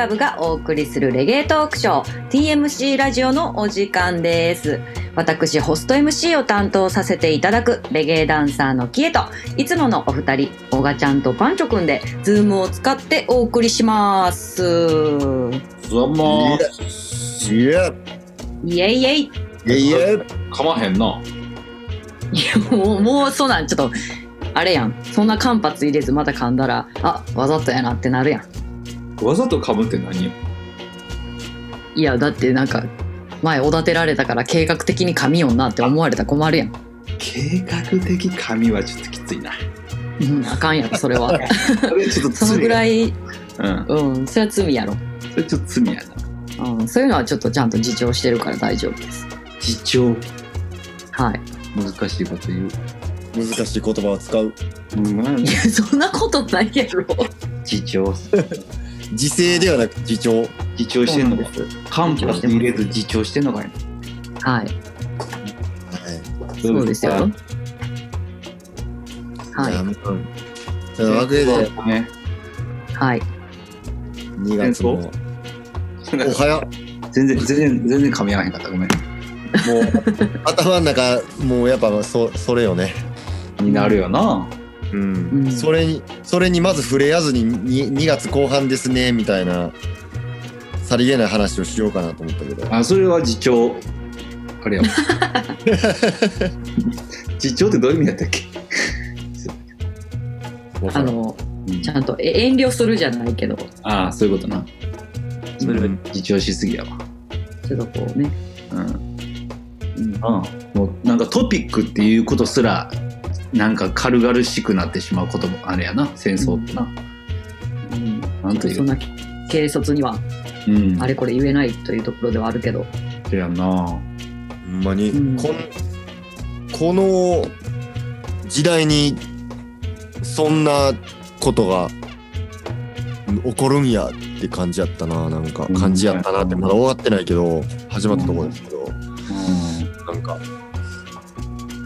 ラブがお送りするレゲエトークショー TMC ラジオのお時間です。私、ホスト MC を担当させていただくレゲエダンサーのキエと、いつものお二人、オガちゃんとパンチョくんで、ズームを使ってお送りします。ざまーいや、イエイイエイ。いいやいや、かまへんな。や、もう、もう、そうなん、ちょっと、あれやん。そんな間髪入れずまた噛んだら、あ、わざとやなってなるやん。わざと噛むって何？よいや、だってなんか、前おだてられたから計画的に噛みよんなって思われたら困るやん。計画的噛みはちょっときついな。うん、あかんやろ、それは。それちょっとそのぐらい。い、うん。うん、それは罪やろ。それちょっと罪やな。うん、そういうのはちょっとちゃんと自重してるから大丈夫です。自重？はい。難しいこと言う。難しい言葉を使う。うん。いや、そんなことないやろ。自重。自制ではなく自重。自重してんのかそうなん間髪入れず自重してんのかいはい。はい。そうですよ。はい。いうわけで、ね。はい。2月も、おはや、全然、全然、全然噛み合わへんかった。ごめん。もう、頭の中、もうやっぱそ、それよね。になるよな。うん。うんそれに、それにまず触れやずに 2, 2月後半ですね、みたいな、さりげない話をしようかなと思ったけど。あ、それは自重。あれやわ。自重ってどういう意味だったっけ？あの、ちゃんとえ遠慮するじゃないけど、ああ、そういうことな。それはうん自重しすぎやわ。ちょっとこうね。うん。うん、もうなんかトピックっていうことすらなんか軽々しくなってしまうこともあれやな。戦争ってな、うん、なんという。そんな軽率にはうん。あれこれ言えないというところではあるけど、そやな。ほんまに、うん。こんこの時代にそんなことが起こるんやって感じやったな。なんかうん。感じやったなってまだ終わってないけど始まったところですけど。うん。なんか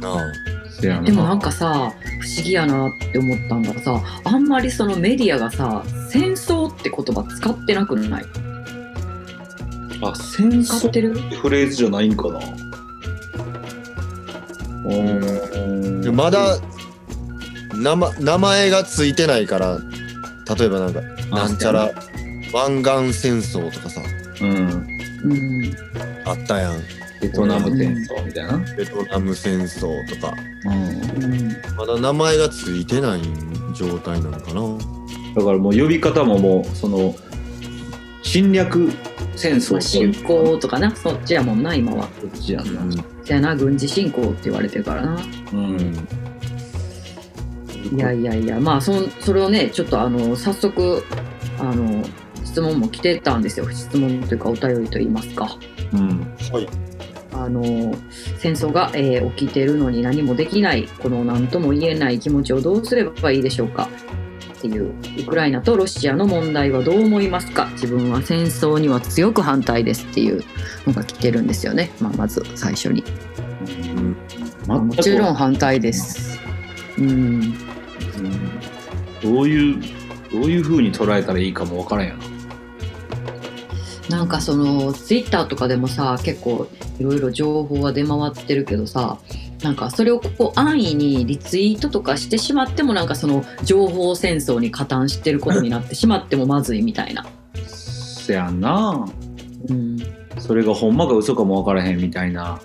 なあでもなんかさ不思議やなって思ったんがさあんまりそのメディアがさ戦争って言葉使ってなくない？あ戦争使ってフレーズじゃないんかな。でまだ名前名前がついてないから例えばなんかなんちゃら湾岸戦争とかさ。うん。うん。あったやんベトナム戦争みたいな、ベトナム戦争とか。うん、うんまだ名前がついてない状態なのかな？だからもう呼び方ももうその侵略戦争まあ、侵攻とかな？そっちやもんな今は。こっちやんな。じゃあな軍事侵攻って言われてるからな。うん。いやいやいやまあそんそれをねちょっとあの早速あの質問も来てたんですよ。質問というかお便りといいますか。うん。はいあの戦争が、えー起きてるのに何もできないこの何とも言えない気持ちをどうすればいいでしょうか？っていうウクライナとロシアの問題はどう思いますか？自分は戦争には強く反対ですっていうのが来てるんですよね、まあ、まず最初に。うん。まあもちろん反対です。うん。うん。どういうどういう風に捉えたらいいかもわからんやななんかそのツイッターとかでもさ結構いろいろ情報は出回ってるけどさなんかそれをこう安易にリツイートとかしてしまってもなんかその情報戦争に加担してることになってしまってもまずいみたいな、せやな。うん、それがほんまか嘘かもわからへんみたいな。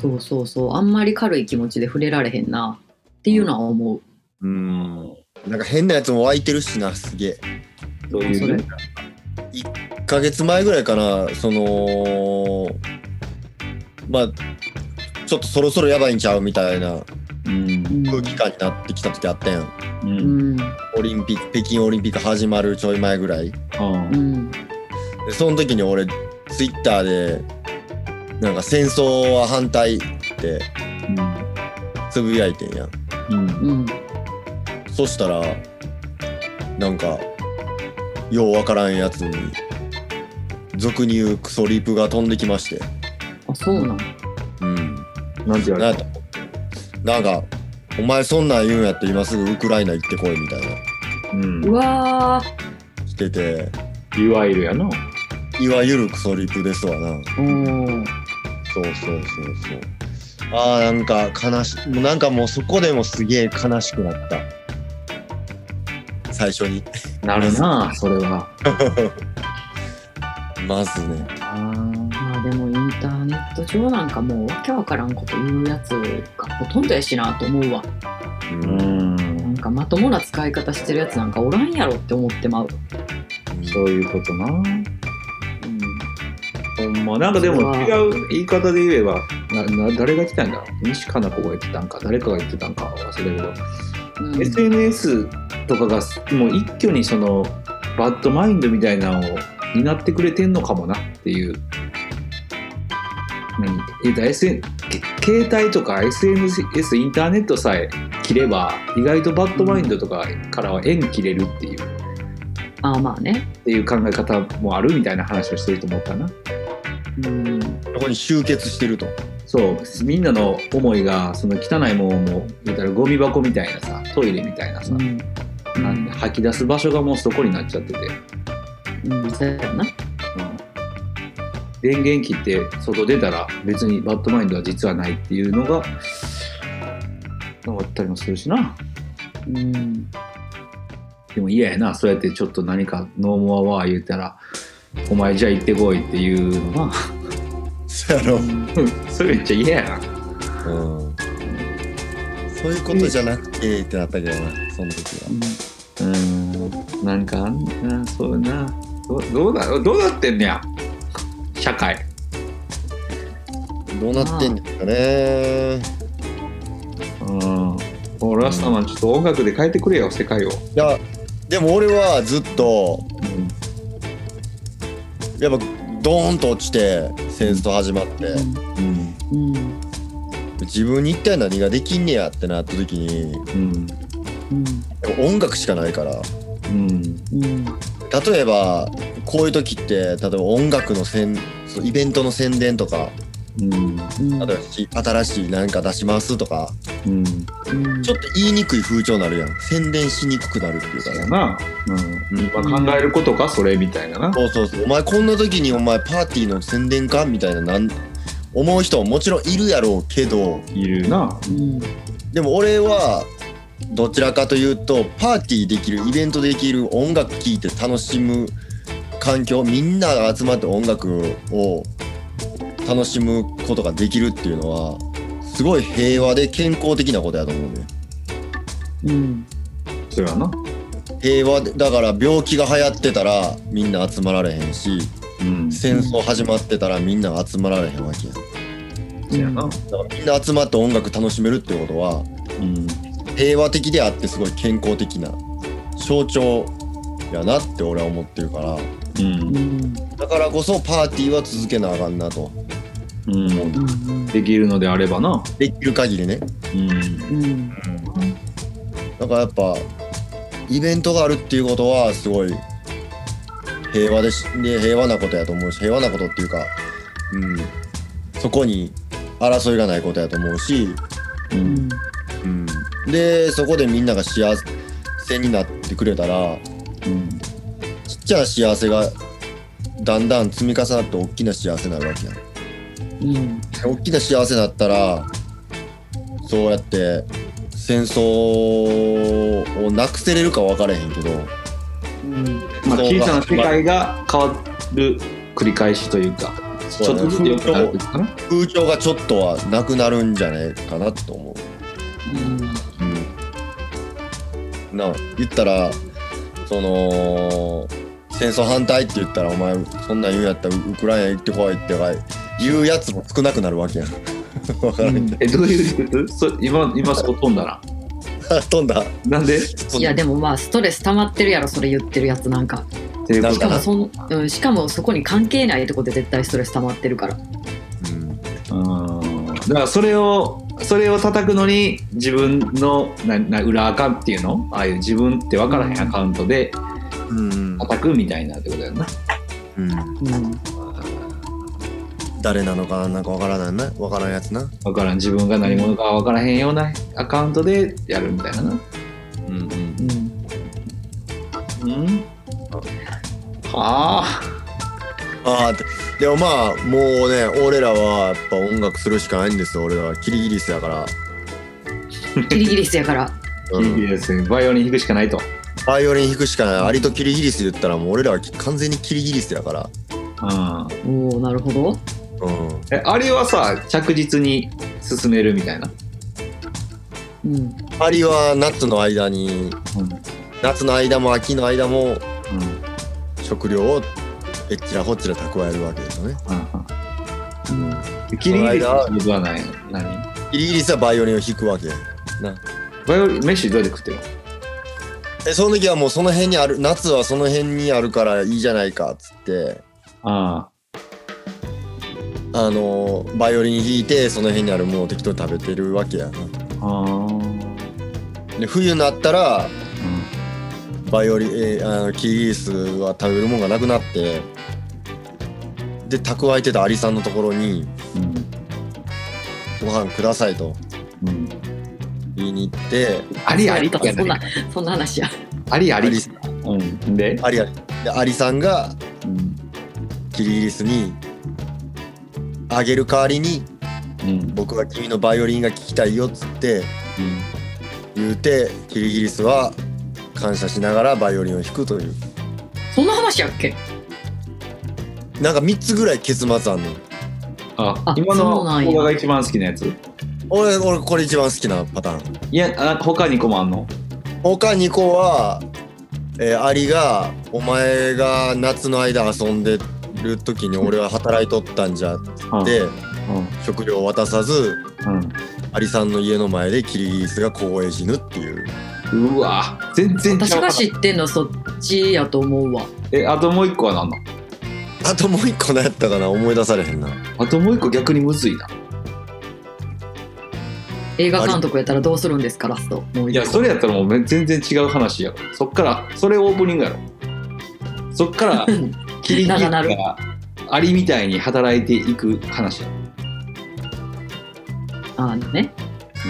そうそうそう。あんまり軽い気持ちで触れられへんな。っていうのは思う、うん。なんか変なやつも湧いてるしなすげえ。どうそれ。いう1ヶ月前ぐらいかなそのまあちょっとそろそろやばいんちゃうみたいな空気感になってきた時あったやん。ううん。んオリンピック北京オリンピック始まるちょい前ぐらい。あうん。でその時に俺ツイッターでなんか戦争は反対ってつぶやいてんやん。うん。うん。そしたらなんかようわからんやつに俗に言うクソリプが飛んできましてあそうなんうんなんて言われた？なんかお前そんなん言うんやって今すぐウクライナ行ってこいみたいなうんうわ来てていわゆるやな。いわゆるクソリプですわな。おーそうそうそうそう。ああ、なんか悲しもうなんかもうそこでもすげえ悲しくなった。最初に。なるな、それは。まずね。あまあでもインターネット上なんかもうわけわからんこと言うやつがほとんどやしなと思うわ。う。うんん。なんかまともな使い方してるやつなんかおらんやろって思ってまう。そういうことな。うんほんま、なんかでも違う言い方で言えば、なな誰が来たんだろ？う西加奈子が言ってたんか、誰かが言ってたんか？忘れたけど、うん SNS とかがもう一挙にその bad mind みたいなのを担ってくれてんのかもなっていう。何？言うたら SN け携帯とか SNS インターネットさえ切れば意外と bad mind とかからは縁切れるっていうっああまあね。ていう考え方もあるみたいな話をしてると思ったな。うんそこに集結してると。そうみんなの思いがその汚いものも言ったらゴミ箱みたいなさトイレみたいなさ、うんなんで吐き出す場所がもうそこになっちゃってて、うんそうやな。電源切って外出たら別にバッドマインドは実はないっていうのがあったりもするしなうんでも嫌やなそうやってちょっと何かノーモアワー言ったらお前じゃあ行ってこいっていうのなそうやろ。それめっちゃ嫌やなうん。そういうことじゃなくてってなったけどな、その時は。うんなんかあんなそうなどどうだどうなってんねや？社会。どうなってんですかね。うん。俺はさ、まあちょっと音楽で変えてくれよ世界を、いや、でも俺はずっと、やっぱドーンと落ちて戦争始まって、うん。うん。自分に一体何ができんねやってなった時にうん。うん。音楽しかないから。うん。うん例えばこういう時って例えば音楽のせんそうイベントの宣伝とかうん。うん例えばし新しい何か出しますとかうん。うんちょっと言いにくい風潮になるやん。宣伝しにくくなるっていうか。ねやな、うん、今考えることかそれみたいなな。そうそうそう。お前こんな時にお前パーティーの宣伝かみたいななん思う人ももちろんいるやろうけど。いるな。うん。でも俺はどちらかというとパーティーできるイベントできる音楽聴いて楽しむ環境みんなが集まって音楽を楽しむことができるっていうのはすごい平和で健康的なことやと思うね。うんそれはな。平和でだから病気が流行ってたらみんな集まられへんしうん。戦争始まってたらみんな集まられへんわけや。そやな。だからみんな集まって音楽楽しめるってことはうん平和的であってすごい健康的な象徴やなって俺は思ってるから。うん。うんだからこそパーティーは続けなあかんなと。うん。うんできるのであればな。できる限りね。うん。うん。だからやっぱイベントがあるっていうことはすごい平和でしで平和なことやと思うし平和なことっていうかうん。そこに争いがないことやと思うし、ううんん。うん、でそこでみんなが幸せになってくれたらうんちっちゃな幸せがだんだん積み重なって大きな幸せになるわけやん。うん。大きな幸せになったらそうやって戦争をなくせれるか分からへんけどうん。まあ小さな世界が変わる繰り返しというかちょっとずつ良くなるっていうかな風潮がちょっとはなくなるんじゃないかなと思うんう。うん、なあ言ったらその戦争反対って言ったらお前そんなん言うんやったらウクライナ行ってこいって言うやつも少なくなるわけやん。分からんけえどういうことそ今今そこ飛んだな？ど。飛んだ。なんで？いやでもまあストレス溜まってるやろそれ言ってるやつなんか。しかもその、うん、しかもそこに関係ないとこで絶対ストレス溜まってるから。うん。うんだからそれをそれを叩くのに自分のなな裏アカっていうの？ああいう自分って分からへんアカウントでうん叩くみたいなってことやんな。うん、うん。誰なのかなんか分からないな。分からんやつな。分からん。自分が何者か分からへんようなアカウントでやるみたいなな。うんうん。うんうん。ああ。あってでもまあもうね俺らはやっぱ音楽するしかないんですよ。俺らはキリギリスやから、キリギリスやから。うん。キリギリスバイオリン弾くしかないと。バイオリン弾くしかない。アリとキリギリス言ったらもう俺らは完全にキリギリスやから。うん。おおなるほど。うん。えあれはさ着実に進めるみたいな？うん。アリは夏の間にうん。夏の間も秋の間もうん。食料をえっちらほっちら蓄えるわけですよね。うんうん。うん。キリギリスの仕事はない。の何？キリギリスはバイオリンを弾くわけ。な。バイオリン飯どうやって食ってるの？えその時はもうその辺にある夏はその辺にあるからいいじゃないかっつって。ああ。のバイオリン弾いてその辺にあるものを適当に食べてるわけやな。ああ。で冬になったらうん。バイオリン、えーあのキリギリスは食べるものがなくなってで蓄えてたアリさんのところにうん。ご飯くださいとうん。言いに行ってありありそうやったそんなそんな話や。ありありアリ。うん。で？アリアリ。でアリさんがうん。キリギリスにあげる代わりにうん。僕は君のバイオリンが聴きたいよっつって言うてキリギリスは感謝しながらバイオリンを弾くという。そんな話やっけ？なんか3つぐらい結末あんの？ああ今のそうなんや。動画が一番好きなやつ。俺俺これ一番好きなパターン。いやあ他に個もあんの？他2個は、えーアリが「お前が夏の間遊んでる時に俺は働いとったんじゃ」ってうん。食料を渡さずうん。アリさんの家の前でキリギリスが凍え死ぬっていう。うわ。全然ちゃう私が知ってんのそっちやと思うわ。えあともう一個は何の？あともう1個何やったかな思い出されへんな。あともう一個逆にむずいな。映画監督やったらどうするんですかラスト。もういやそれやったらもうめ全然違う話や。ろそっからそれオープニングやろ。そっから うんキリギリス長なるがアリみたいに働いていく話や。あのね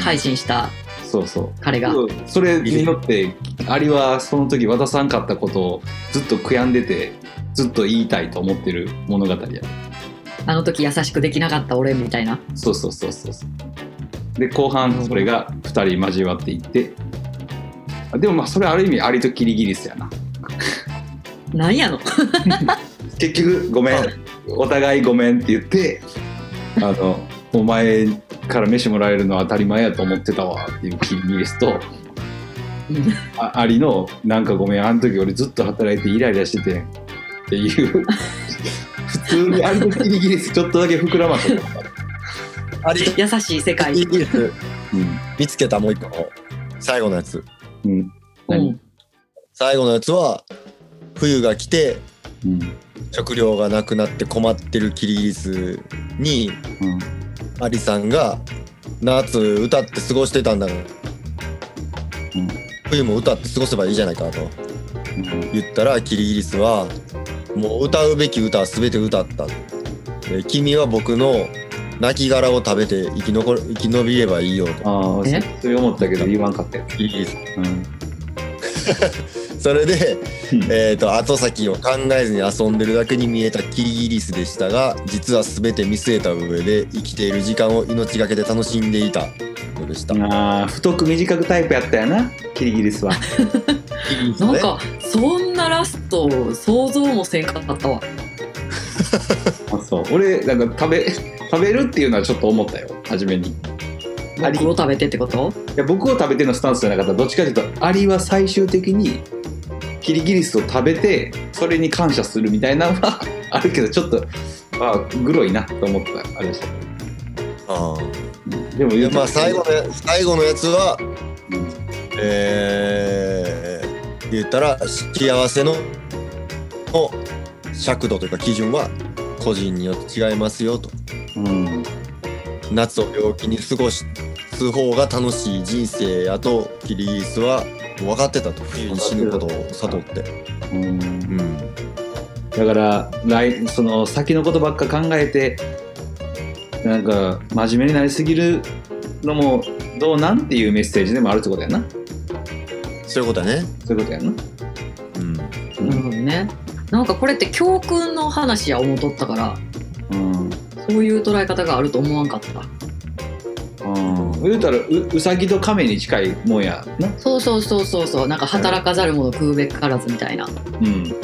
改心したそうそう。彼が。それによってアリはその時渡さんかったことをずっと悔やんでてずっと言いたいと思ってる物語や。あの時優しくできなかった俺みたいな。そうそうそうそうで後半それが2人交わっていって。あでもまあそれある意味アリとキリギリスやな。なんやの？結局ごめん。お互いごめんって言ってあのお前から飯もらえるのは当たり前やと思ってたわっていうキリギリスとうん。あアリのなんかごめんあの時俺ずっと働いてイライラしててっていう。普通にアリとキリギリスちょっとだけ膨らませた、アリと優しい世界。キリギリスうん。見つけたもう1個。最後のやつ。うん。最後のやつは冬が来てうん。食料がなくなって困ってるキリギリスにうん。アリさんが夏歌って過ごしてたんだから、うん。冬も歌って過ごせばいいじゃないかとうん。言ったらキリギリスはもう歌うべき歌は全て歌った。で君は僕の亡き殻を食べて生き残る生き延びればいいよと。ああえ？それ思ったけど言わんかったよ、キリギリスうん。それで、えー、と後先を考えずに遊んでるだけに見えたキリギリスでしたが実は全て見据えた上で生きている時間を命がけで楽しんでいた。のでした？ああ太く短くタイプやったよなキリギリスは。キリギリスね。なんかそんなラスト想像もせんかったわ。あ そう。俺なんか食べ食べるっていうのはちょっと思ったよ。初めに。いアリ。僕を食べてってこと？や僕を食べてのスタンスじゃなかった。らどっちかというとアリは最終的にキリギリスを食べてそれに感謝するみたいなのは あるけどちょっとあグロいなと思った。あれでした。あでもまあ最後の、最後のやつはうん。えー、言ったら幸せのの尺度というか基準は個人によって違いますよと。うん。夏を病気に過ごす方が楽しい人生やとキリギリスは分かってたと。冬に死ぬことを悟って。うん。うん。だから来その先のことばっか考えてなんか真面目になりすぎるのもどうなんっていうメッセージでもあるってことやなそういうことやね。そういうことやな。うん。なるほどね。なんかこれって教訓の話や思うとったからうんそういう捉え方があると思わんかった。うん。言うたらううさぎと亀に近いもんやな。そうそうそうそうそう。なんか働かざる者食うべからずみたいな。うん。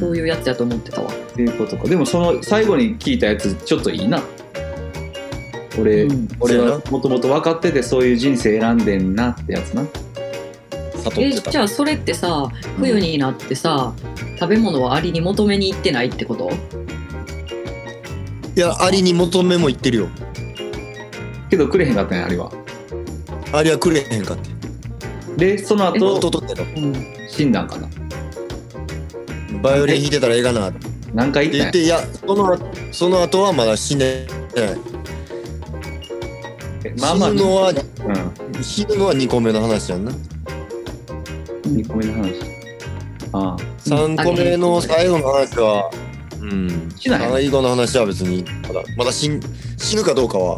そういうやつやと思ってたわ。っていうことか。でもその最後に聞いたやつちょっといいな。俺、うん。俺はもともと分かっててそういう人生選んでんなってやつなえ悟ってたじゃあそれってさ冬になってさ、食べ物はアリに求めに行ってないってこと？いやアリに求めも言ってるよ。けどくれへんかったんやあれは。アリはくれへんかって。でその弟後とってたうん死んだんかな。バイオリン弾いてたらええかな。って何回言ったんや？言っていやそのその後はまだ死んでないえまあまあ死ぬのはうん。死ぬのは2個目の話やんな2個目の話。ああ。3個目の最後の話はうん。最後の話は別にまだまだ死ん死ぬかどうかは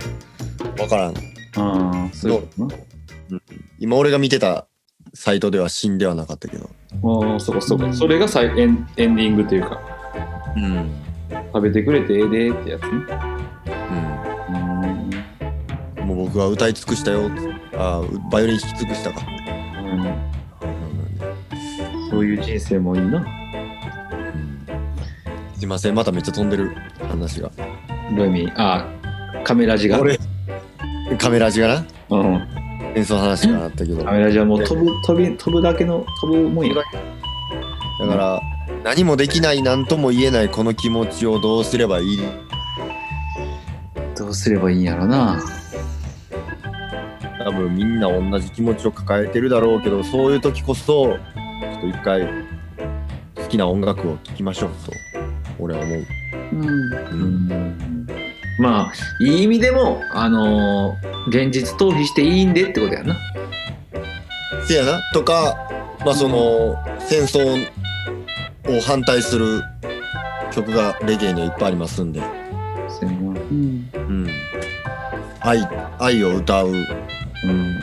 分からん。ああそういうことな。今俺が見てたサイトでは死んではなかったけど。ああそうかそうか、うんそれがさいエンエンディングというか。うん。食べてくれてええでってやつね。うん。もう僕は歌い尽くしたよ。あーバイオリン弾き尽くしたか、うん、うん、そういう人生もいいな。すいません。まためっちゃ飛んでる。話が。どういう意味？ああカメラジが。俺。カメラ字がな？うん。演奏の話があったけど。カメラジはもう飛ぶ飛び飛ぶだけの飛ぶもんや。だから何もできない何とも言えないこの気持ちをどうすればいい？どうすればいいんやろな。多分みんな同じ気持ちを抱えてるだろうけどそういう時こそっと一回好きな音楽を聴きましょうと俺は思う、うん。うん。まあいい意味でもあのー現実逃避していいんでってことやな。せやな。とかまあその戦争を反対する曲がレゲエにはいっぱいありますんで、うん。うん、愛愛を歌ううん。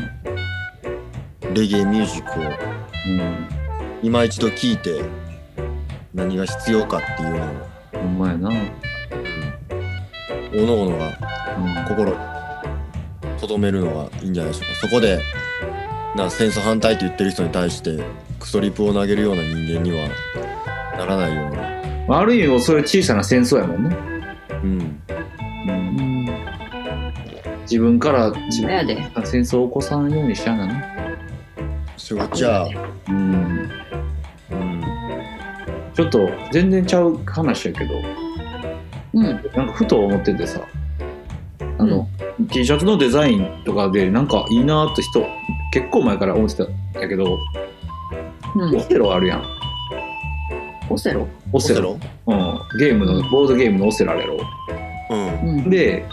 レゲエミュージックを。うん今一度聴いて何が必要かっていうのを。ほんまやな。おのおのがうん。心に留めるのがいいんじゃないでしょうか。そこでな戦争反対って言ってる人に対してクソリプを投げるような人間にはならないように、まあある意味そういう小さな戦争やもんね、うん、うん。うん自分から自分そうやで。戦争を起こさんようにしちゃうな。なそうじゃあ、うんうん、ちょっと全然ちゃう話やけどうん。なんかふと思っててさあの、T シャツのデザインとかでなんかいいなって人結構前から思ってたんやけど、うん。オセロあるやん。オセロ？オセロ。うん、ゲームのボードゲームのオセロやろ。うん。うんで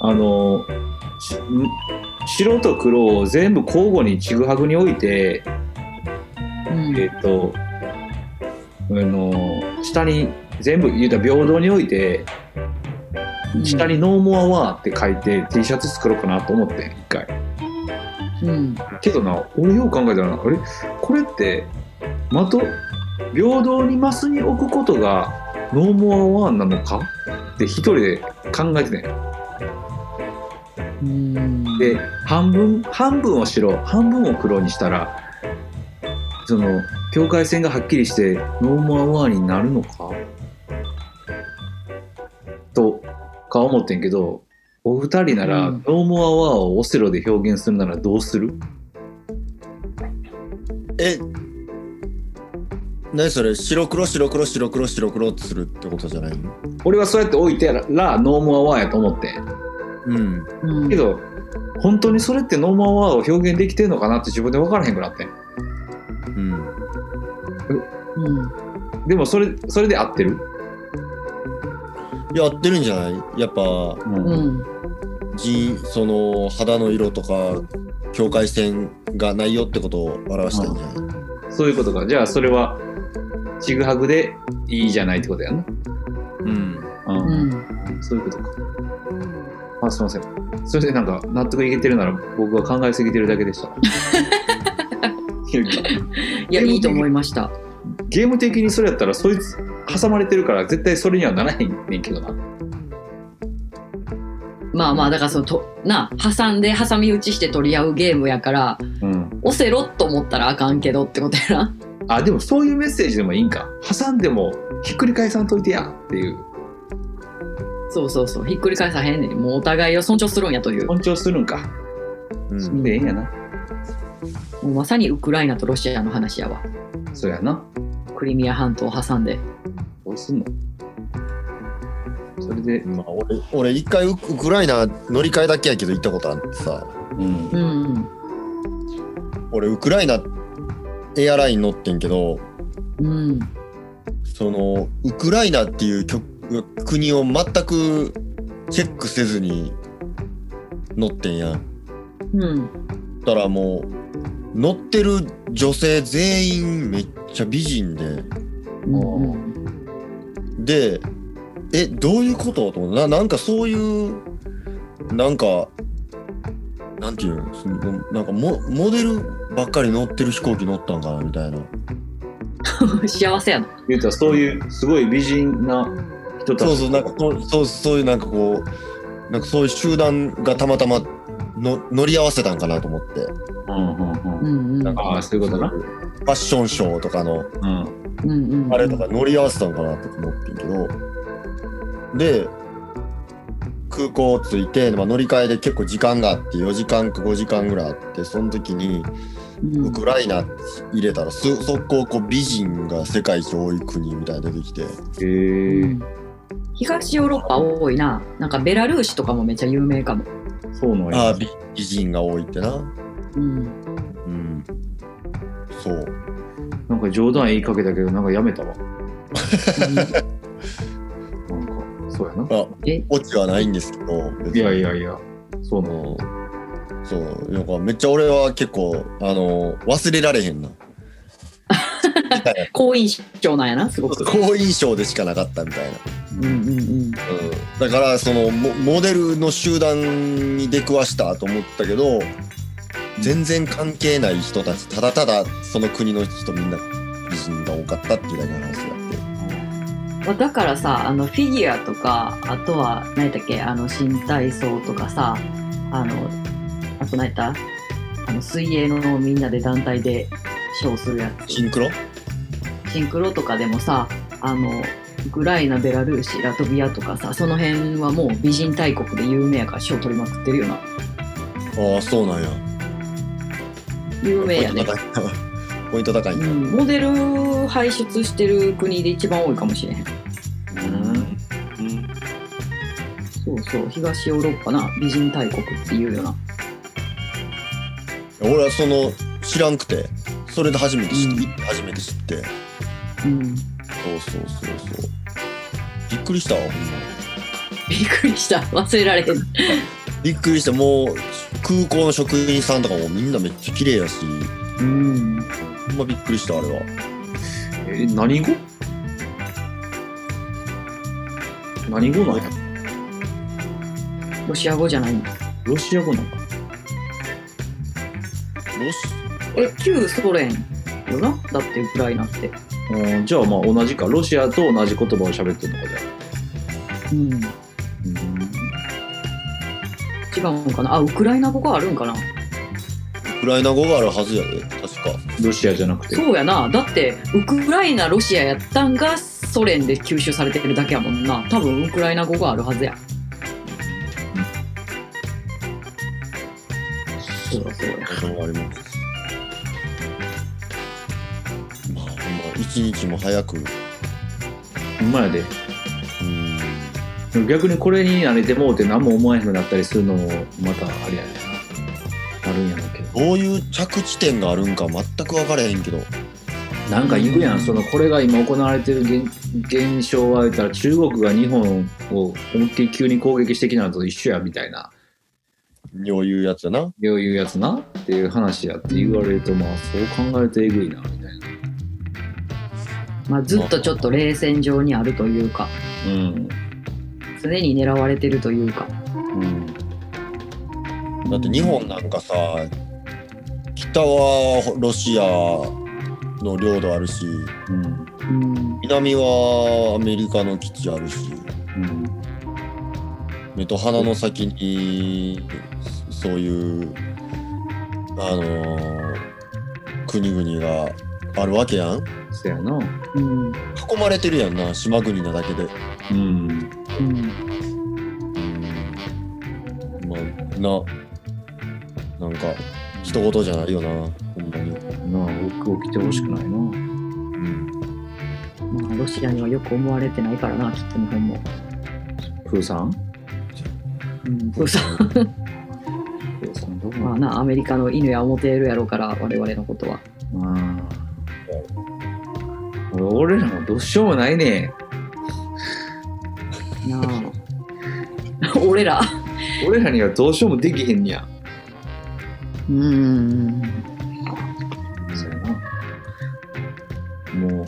あのしん白と黒を全部交互にちぐはぐに置いてうん。えっとあの下に全部言うたら平等に置いて下に「no more war」って書いて T シャツ作ろうかなと思ってん一回。うん。けどな俺よう考えたらなあれ？これって的平等にマスに置くことが no more war なのか？って一人で考えてたんや。うん。で半分半分を白半分を黒にしたらその境界線がはっきりして no more war になるのか？とか思ってんけどお二人なら、うん。 no more war をオセロで表現するならどうする？え何それ？白黒白黒白黒白黒ってするってことじゃないの？俺はそうやって置いてら no more war やと思って。んうん。うん。けど本当にそれってノーモアワーを表現できてんのかなって自分で分からへんくなってんうん。でもそれそれで合ってる、やってるんじゃない？やっぱうん。その肌の色とか境界線がないよってことを表したいんじゃない？そういうことか。じゃあそれはちぐはぐでいいじゃないってことやな。うん。ううんん。そういうことか。あすいません。それでなんか納得いけてるなら僕は考えすぎてるだけでした いやいいと思いました。ゲーム的にそれやったらそいつ挟まれてるから絶対それにはならへんねんけどな。まあまあだからそのとな挟んで挟み撃ちして取り合うゲームやからうん。押せろと思ったらあかんけどってことやな。あでもそういうメッセージでもいいんか。挟んでもひっくり返さんといてやっていう。そうそうそう。ひっくり返さへんねん。もうお互いを尊重するんやという。尊重するんか。うん。そんでええんやなもうまさにウクライナとロシアの話やわ。そうやな。クリミア半島を挟んで。どうすんの？それで。まあ、俺俺一回ウウクライナ乗り換えだけやけど行ったことあってさ。うん。うん。うん俺ウクライナエアライン乗ってんけどうん。そのウクライナっていう局国を全くチェックせずに乗ってんやん。うん。だからもう乗ってる女性全員めっちゃ美人で。うんうん。でえどういうこと？と思って。ななんかそういうなんかなんていうの？なんかモモデルばっかり乗ってる飛行機乗ったんかなみたいな。幸せやな。言うたらそういうすごい美人な人たち。そうそうなんかそうそうそういうなんかこうなんかそういう集団がたまたまの乗り合わせたんかなと思って。うんうんうん。うんうんなんかああそういうことな。ファッションショーとかのうんうんうん。あれとか乗り合わせたんかなとか思ってんけど。で空港着いて、まあ、乗り換えで結構時間があって4時間か5時間ぐらいあってその時にうん。ウクライナ入れたらす速攻こう美人が世界一多い国みたいなの出てきて。へえ東ヨーロッパ多いな。なんかベラルーシとかもめっちゃ有名かもそうなんや。ああ美美人が多いってな。うん。うん。そう。なんか冗談言いかけたけどなんかやめたわ。なんかそうやな。あえ？オチはないんですけどいやいやいや。そうなの。うん。そう。なんかめっちゃ俺は結構あの忘れられへんな。好印象なんやなすごく。好印象でしかなかったみたいなだからそのモモデルの集団に出くわしたと思ったけど全然関係ない人たちただただその国の人みんな美人が多かったっていうだけの話があって。まあだからさあのフィギュアとかあとは何やったっけあの新体操とかさあのあと何やった？あの水泳のみんなで団体でショーするやつ。シンクロ？シンクロとかでもさあのウクライナベラルーシラトビアとかさその辺はもう美人大国で有名やから賞取りまくってるよな。ああそうなんや。有名やね。ポイント高い。うん、モデル輩出してる国で一番多いかもしれへん。そうそう東ヨーロッパな美人大国っていうよな。俺はその知らんくて。それで初めて知って、うん。初めて知って。うんそうそうそうそう。びっくりしたわほんま。びっくりした。忘れられへん。びっくりした。もう空港の職員さんとかもみんなめっちゃ綺麗やし。うん。ほんまびっくりしたあれは。え何語？何語なんや？ロシア語じゃないんだロシア語なんか？ロシえ旧ソ連よな？だってウクライナってうん。じゃあまあ同じか。ロシアと同じ言葉を喋ってるのかじゃうん。あ違うんかな。あウクライナ語があるんかな。ウクライナ語があるはずやで確か。ロシアじゃなくて。そうやな。だってウクライナロシアやったんがソ連で吸収されてるだけやもんな。多分ウクライナ語があるはずや。そうだそうあります一日も早く。ほんまやで。うん。逆にこれに慣れてもうて何も思えへんくなったりするのもまたあれやねんな。あるんやろうけど。どういう着地点があるんか全く分からへんけど。なんか言うやん。そのこれが今行われてる現現象は言ったら中国が日本を思いっきり急に攻撃してきたのと一緒やみたいな。よう言うやつやな。よういうやつなっていう話やって言われるとまあそう考えるとえぐいなみたいなまあ、ずっとちょっと冷戦上にあるというか。うん常に狙われてるというか。うん。だって日本なんかさ北はロシアの領土あるしうん。うん南はアメリカの基地あるしうん目と鼻の先にそういうあのー国々があるわけやん。そやな。うん。囲まれてるやんな島国なだけで。うん。うん。まあななんか人事じゃないよなほんまに。なあ僕起きてほしくないな。うん。まあ、ロシアにはよく思われてないからなきっと日本も、プーさん？うん、プーさん。プーさんどこまあなアメリカの犬や思てるやろうから我々のことは。ああ俺らもどうしようもないね。なあ。俺ら。俺らにはどうしようもできへんにやうん。そうやな。もう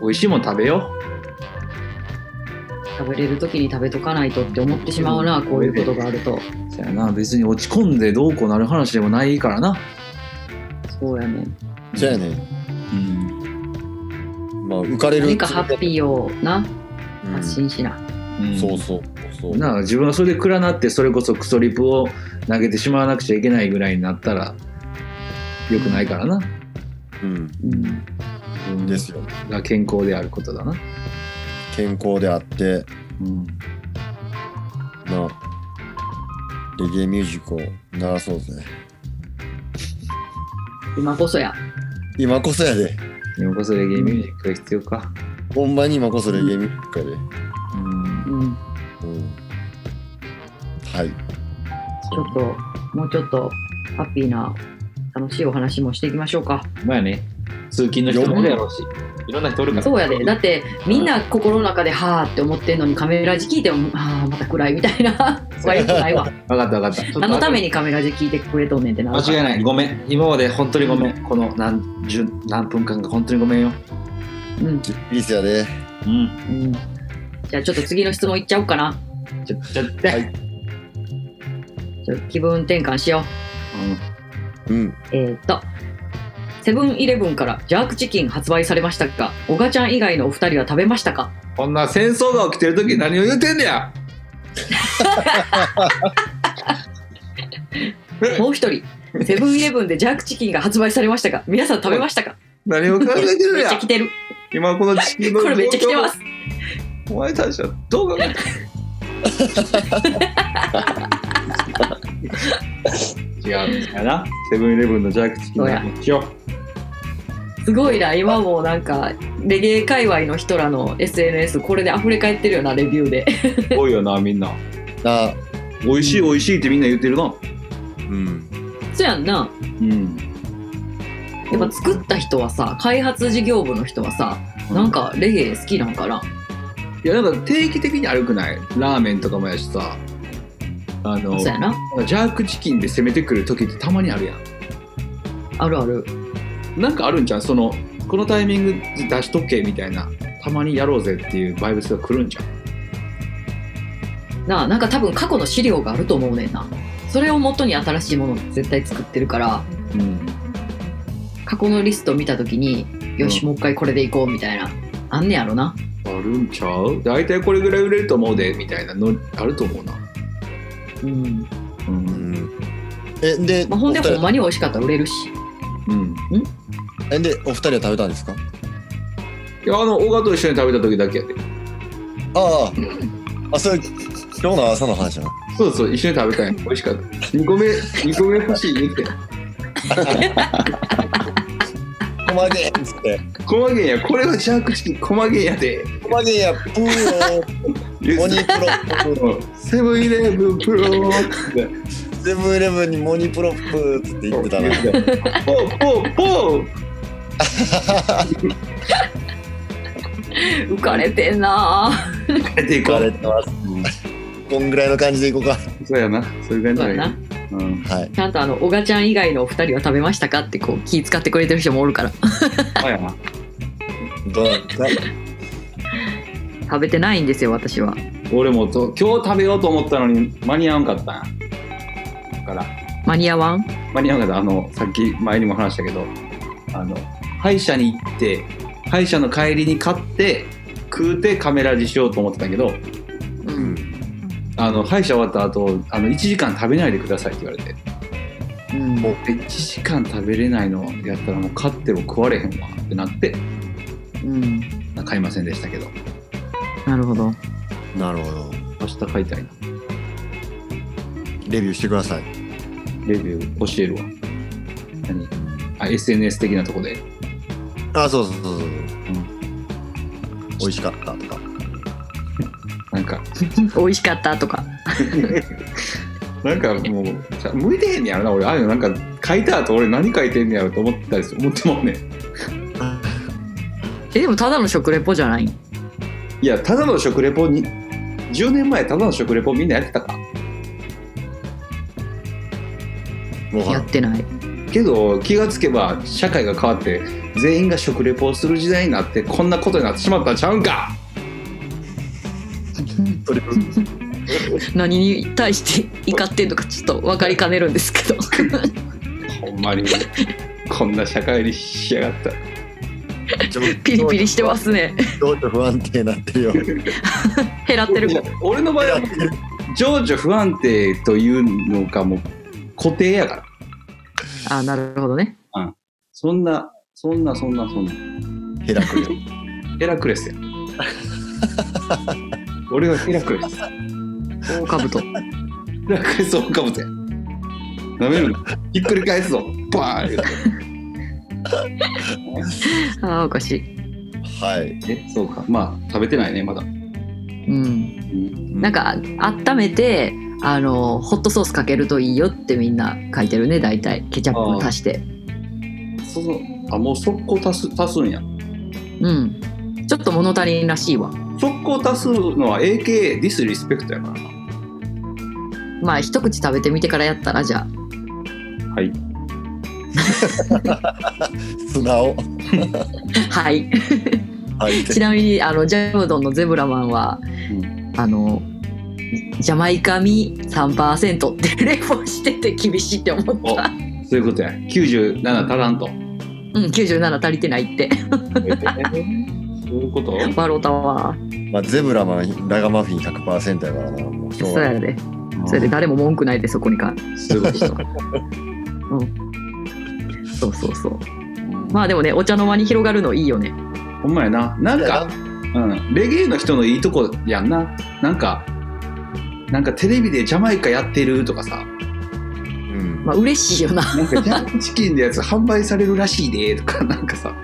美味しいもん食べよ食べれる時に食べとかないとって思ってしまうなこういうことがあると。うそうやな。別に落ち込んでどうこうなる話でもないからな。そうやねじゃあね。うん、まあ浮かれる。何かハッピーをなうん。発信しな、うん。そうそう。そう。なあ自分がそれで暗なってそれこそクソリプを投げてしまわなくちゃいけないぐらいになったらよくないからな、うん。うん。うん。ですよ。が健康であることだな、健康であってうん、なレゲエミュージックを鳴らそうぜ。今こそや今こそやで。今こそレゲエミュージックが必要か、ほんまに今こそレゲエミュージックやで、うん。うん。うん、はい。ちょっともうちょっとハッピーな楽しいお話もしていきましょうか。まあね通勤の人もおるやろうしいろんな人おるから。そうやで。だってみんな心の中ではーって思ってんのにカメラ字聞いてもああまた暗いみたいな。はよくないわ。分かった分かった。何のためにカメラ字聞いてくれとんねんってなる。間違いない。ごめん。今まで本当にごめん。この何十何分間か本当にごめんよ。うん、いいっすやでうん。うん、じゃあちょっと次の質問いっちゃおうかな。ちょちょって、はい。ちょ気分転換しよう。うん。えー、っとセブンイレブンからジャークチキン発売されましたがおがちゃん以外のお二人は食べましたか？こんな戦争が起きてる時に何を言うてんねや！もう一人セブンイレブンでジャークチキンが発売されましたが皆さん食べましたか？何を考えてるめっやちゃ来てる。今この地球のこれめっちゃ来てます。お前たちはどう考えてる？違うやな？セブンイレブンのジャークチキンの話しよすごいな。今もうなんかレゲエ界隈の人らの SNS これで溢れ返ってるよなレビューで。う多いよなみんな。な美味しい美味しいってみんな言ってるな。うん。そうやんな。うん。やっぱ作った人はさ開発事業部の人はさなんかレゲエ好きなんかな？いやなんか定期的に歩くない？ラーメンとかもやしさあのそうやな。ジャークチキンで攻めてくる時ってたまにあるやん。あるある。なんかあるんじゃんそのこのタイミングで出しとけみたいな。たまにやろうぜっていうバイブスが来るんじゃんなあなんか多分過去の資料があると思うねんな。それをもとに新しいものを絶対作ってるから。うん過去のリスト見た時によし、うん。もう一回これでいこうみたいな。あんねやろな。あるんちゃう？大体これぐらい売れると思うでみたいなのあると思うなうん、ううん。んえでまあ、ほんでほんまに美味しかったら売れるし。うん。えでお二人は食べたんですか？いやあの小川と一緒に食べた時だけやで。ああ。あそれ今日の朝の話なそうそう一緒に食べたんや。美味しかった。2個目2個目欲しい言って 細げんっつって。細源やこれはジャークチキン細源やで。細げんやプーロモニプロセブンイレブンプロって。セブンイレブンにモニプロップっつって言ってたな。ポーポーポー浮かれてんな出ていこれてます。こんぐらいの感じでいこうか。そうやな。そういう感じそうやなうん。はい。ちゃんとあの、おがちゃん以外のお二人は食べましたかってこう気使ってくれてる人もおるから。食べてないんですよ、私は。俺もと今日食べようと思ったのに間に合わんかったんやだから。間に合わん？間に合わんかった。あのさっき前にも話したけどあの歯医者に行って歯医者の帰りに買って食うてカメラにしようと思ってたけどううんんあの歯医者終わった後あの1時間食べないでくださいって言われて。うん。もう1時間食べれないのやったらもう買っても食われへんわってなって。うん。買いませんでしたけど。なるほど。なるほど。明日買いたいな。レビューしてください。レビュー教えるわ。何？あ SNS 的なとこで。あそうそうそうそう、美味しかったとかなんか。美味しかったとか。なんかもうじゃ向いてへんねやろな俺。ああいうのなんか書いた後俺何書いてんねやろと思ったりする思ってもんねん。えでもただの食レポじゃないいやただの食レポに10年前ただの食レポみんなやってたか。やってない。けど気がつけば社会が変わって全員が食レポをする時代になってこんなことになってしまったんちゃうんか 何に対して怒ってんのかちょっと分かりかねるんですけど。ほんまにこんな社会にしやがった。ピリピリしてますね。情緒不安定になってるよ。減らってる。俺の場合は情緒不安定というのがもう固定やから。あなるほどね。そんなそんなそんなそんな。ヘラクレヘラクレスや俺はヘラクレス大かぶとヘラクレスをかぶてなめるな。ひっくり返すぞ。バーン。あーおかしい。はい。えそうか。まあ食べてないねまだ、うん。うん、なんかあ温めてあのホットソースかけるといいよってみんな書いてるね大体。ケチャップ足して。そうそう。あもう速攻足す足すんや。うん。ちょっと物足りんらしいわ速攻足すのは AKA ディスリスペクトやからな。まあ一口食べてみてからやったらじゃあ。はい。素直。はい。はい。ちなみにあのジャムドンのゼブラマンは、うあのジャマイカ味3%ってレポしてて厳しいって思った。そういうことや。97足らんと。うん97足りてないってそういうこと？バロタは。まあ、ゼブラマンラガマフィン100%やからなもうしょがないそううやで。それで誰も文句ないでそこにかそういうこと。そうそうそう。まあでもねお茶の間に広がるのいいよね。ほんまやな。なんか、うん、レゲエの人のいいとこやんな。なんかなんかテレビでジャマイカやってるとかさ。うん。まあ嬉しいよな。なんかジャーチキンのやつ販売されるらしいでとかなんかさ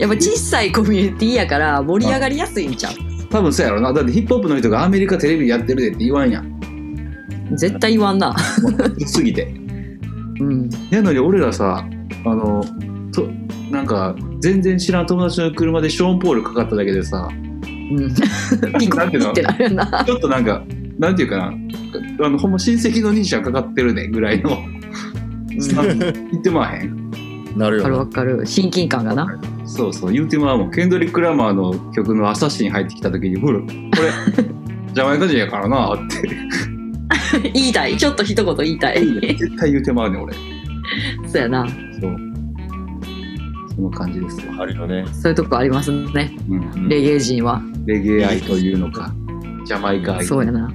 やっぱ小さいコミュニティやから盛り上がりやすいんちゃう？多分そうやろな。だってヒップホップの人がアメリカテレビでやってるでって言わんやん。絶対言わんな。すぎて。うん。やのに俺らさあのとなんか全然知らん友達の車でショーン・ポールかかっただけでさうん。ピコピってなるよな。ちょっとなんかなんていうかな。あのほんま親戚の兄ちゃんかかってるねぐらいの。言ってまわへん？わかるな。るよわかる。親近感がなそうそう。言うてまうもんケンドリック・ラマーの曲の「アサシン」入ってきた時に「ほ らこれジャマイカ人やからな」って。言いたい。ちょっと一言言いたい。絶対言うてまうねん俺。そうやな。そう。その感じですわ、あるよね。そういうとこありますね。うん、レゲエ人は。レゲエ愛というのか。ジャマイカ愛。そうやな。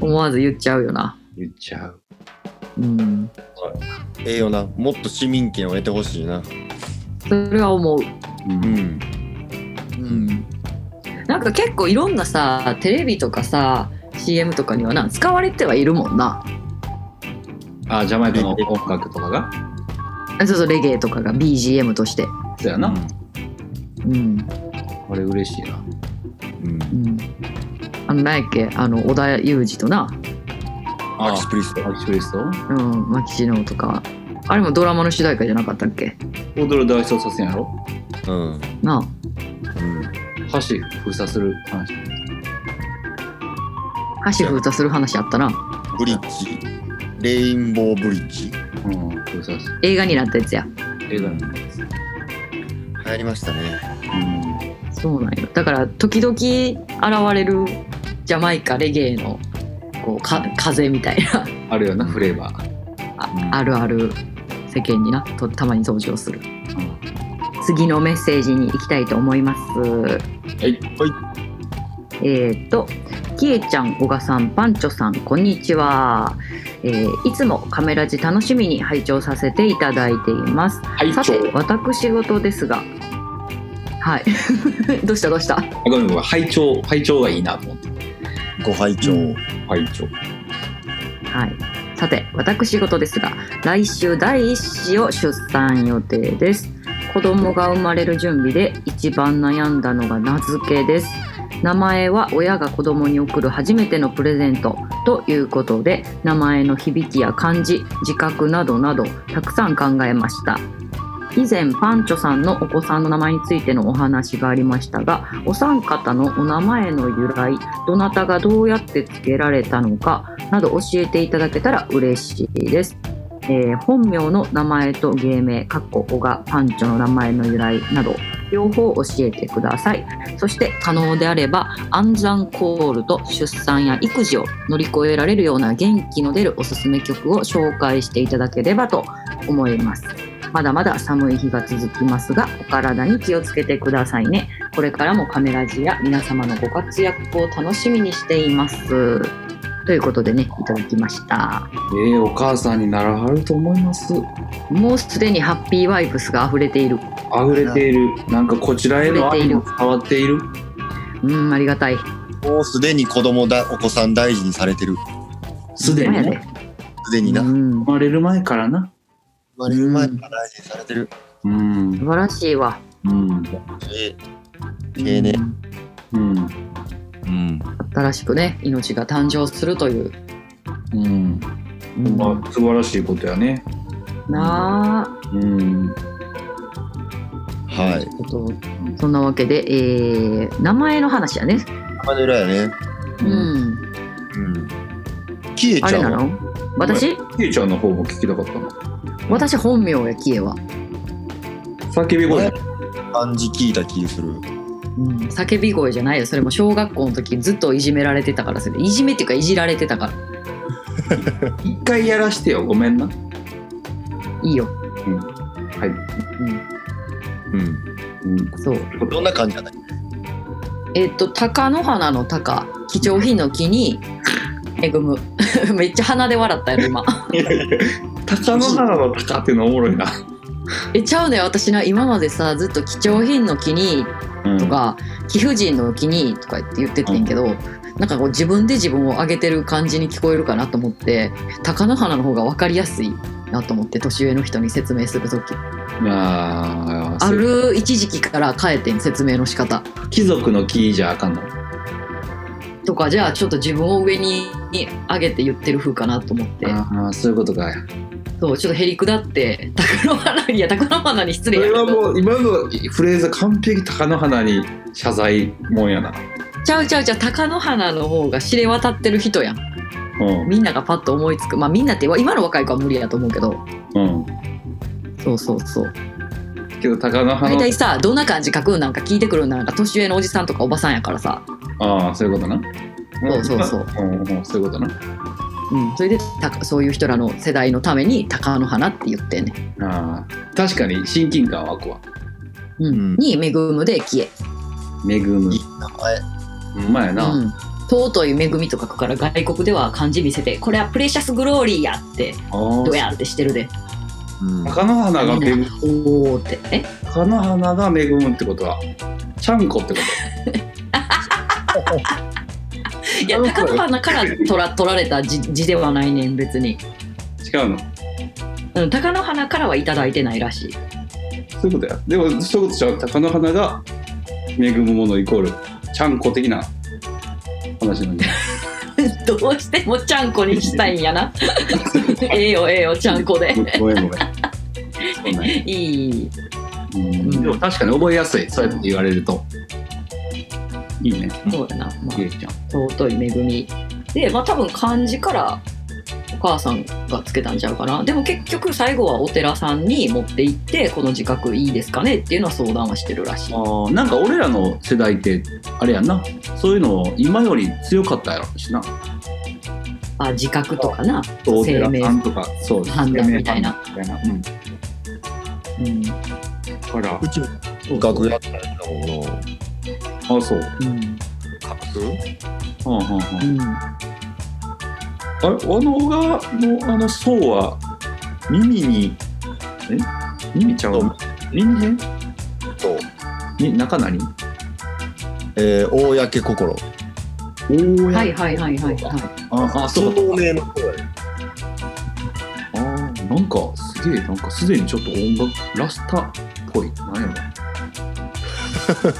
思わず言っちゃうよな。言っちゃう。うん。ええよな。もっと市民権を得てほしいなそれは思う。うん。うん。うんなんか結構いろんなさテレビとかさ CM とかにはな使われてはいるもんな。あジャマイカの音楽とかが？あそうそうレゲエとかが BGM として。そうやな、うん。あれ嬉しいな。うん。うん。あの何やっけあの織田裕二とな。マキシプリスト。マキシプリスト？うんマキシノとかあれもドラマの主題歌じゃなかったっけ？踊る大捜査線やろ？うん。なあ。橋封鎖する話。橋封鎖する話あったな。ブリッジ。レインボーブリッジ。うん封鎖する。映画になったやつや。映画なんです流行りましたね。うん。そうなんよ。だから時々現れるジャマイカレゲエのこうか風みたいな。あるよなフレーバー。ああるある世間になとたまに登場するうん次のメッセージに行きたいと思います。はいえーっと、きえちゃん、小賀さん、パンチョさん、こんにちは。えーいつもカメラジ楽しみに拝聴させていただいています。はいさて、私事ですが、はい。どうした？どうした？ごめんごめん拝聴拝聴がいいなと思ってご拝聴。うん拝聴はい。さて、私事ですが、来週第一子を出産予定です。子供が生まれる準備で一番悩んだのが名付けです。名前は親が子供に贈る初めてのプレゼントということで、名前の響きや漢字、字覚などなどたくさん考えました。以前パンチョさんのお子さんの名前についてのお話がありましたがお三方のお名前の由来どなたがどうやって付けられたのかなど教えていただけたら嬉しいです。えー本名の名前と芸名、かっこ小がパンチョの名前の由来など、両方教えてください。そして可能であれば、暗算コールと出産や育児を乗り越えられるような元気の出るおすすめ曲を紹介していただければと思います。まだまだ寒い日が続きますが、お体に気をつけてくださいね。これからもカメラジや皆様のご活躍を楽しみにしています。ということでね、いただきました。ええお母さんにならはると思いますもうすでにハッピーワイプスが溢れている。溢れているなんかこちらへの愛も伝わっているうん、ありがたい。もうすでに子供だ、お子さん大事にされてる。すでにねすでにな。生まれる前からなまれる前から大事にされてる。うん素晴らしいわ。うんえ丁寧うんうん。新しくね、命が誕生するという。うんうんまあ素晴らしいことやねなあ、うんはい。と、そんなわけで、えー、名前の話やね。マネラやね。うん。うん。キエあれちゃんは？なの？私？キエちゃんの方も聞きたかったの私本名や、キエは。叫び声漢字聞いた気する。うん、叫び声じゃないよ。それも小学校の時ずっといじめられてたからそれ。いじめっていうかいじられてたから。一回やらしてよごめんな。いいよ。はいうん。うん。うんそう。どんな感じだった？えっと、鷹の花の鷹、貴重品の木に恵む。めっちゃ鼻で笑ったやろ、今。鷹の花の鷹っていうのおもろいなえ、ちゃうね私な、今までさ、ずっと貴重品の木にうんとか、貴婦人の木にとか言って言っててんけど、なんかこう自分で自分を上げてる感じに聞こえるかなと思って、鷹の花の方が分かりやすいなと思って、年上の人に説明するとき。あーある一時期から変えてん、説明の仕方。貴族の木じゃあかんの？とか、じゃあちょっと自分を上に上げて言ってる風かなと思って。ああそういうことかそう、ちょっとへりくだって、鷹の花に、いや、鷹の花に失そ礼やけど。れはもう今のフレーズ完璧鷹の花に謝罪もんやなちゃうちゃうちゃう、鷹の花の方が知れ渡ってる人やん。うんみんながパッと思いつく。まあみんなって、今の若い子は無理やと思うけど。うんそうそうそう。けど鷹の花大体さ、どんな感じ書くんなんか聞いてくるんなんか年上のおじさんとかおばさんやからさ。ああそういうことなそうそうそううんうんそういうことなうん。それで、たそういう人らの世代のために鷹の花って言ってんねああ確かに親近感湧くわん。うん。うんに、恵むで消え。恵むいい名前。うまいな、うん。尊い恵みと書くから外国では漢字見せて、これはプレシャスグローリーやって、どうやってしてるで。うん。鷹の花が恵むおおって。え？鷹の花が恵むってことはちゃんこってこ いや、鷹の花から取ら取られた字字ではないねん、別に。と違うの？うん、鷹の花からはいただいてないらしい。そういうことや。でもそういうことじゃ鷹の花が恵むものイコールちゃんこ的な話なんで どうしてもちゃんこにしたいんやな。ええよ、ええよ、ちゃんこで。ごめんごめん。そうなん。や いい。うん。でも確かに覚えやすい。そうやって言われるといいねそうやな。まゆうちゃんあ、尊い恵み。で、まあ多分漢字からお母さんがつけたんちゃうかな。でも結局最後はお寺さんに持って行って、この字画いいですかねっていうのは相談はしてるらしい。あーなんか俺らの世代ってあれやんなそういうの今より強かったやろしなあ、自覚とかな。お寺生命さんとかそう判断みたいなみたいなうんうん。あらうちも楽屋ってやったもあそう。うん。のはんはんはんうん。あれあの小川のあの層は耳にえ？耳ちゃうの？耳辺そう。に中何？えー、大焼け心おおはいはいはいはいはい。ああそうか。透明の声あーなんかすげえなんかすでにちょっと音楽ラスタっぽい。なんやろ？耳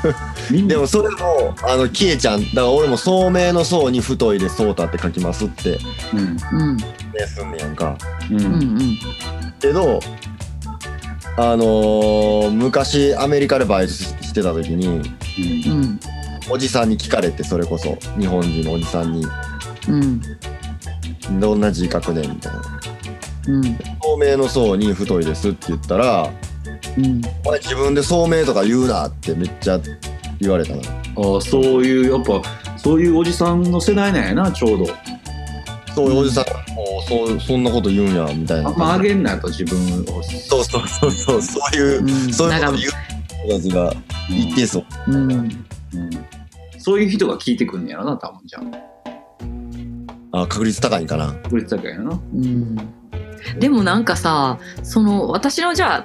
でもそれもあのキエちゃんだから俺も聡明の層に太いでソータって書きますって。うん。うん。ねすんねやんか。うん。うんうん。けどあのー昔アメリカでバイトししてた時にうん。うんおじさんに聞かれてそれこそ。日本人のおじさんに。うん「どんな字書くねん」みたいな。うん「聡明の層に太いです」って言ったらうん「お前自分で聡明とか言うな」ってめっちゃ言われたなああそういうやっぱそういうおじさんの世代なんやなちょうど。そういうおじさんもうそうそんなこと言うんやみたいな。あんまあげんなやと自分を。そうそうそうそうそういう、うん。そういうなんかこと言う人たちが一定数うんう。ん。そういう人が聞いてくんねやろな多分じゃあ。あ確率高いんかな。これだけやな。うん。でもなんかさその私のじゃあ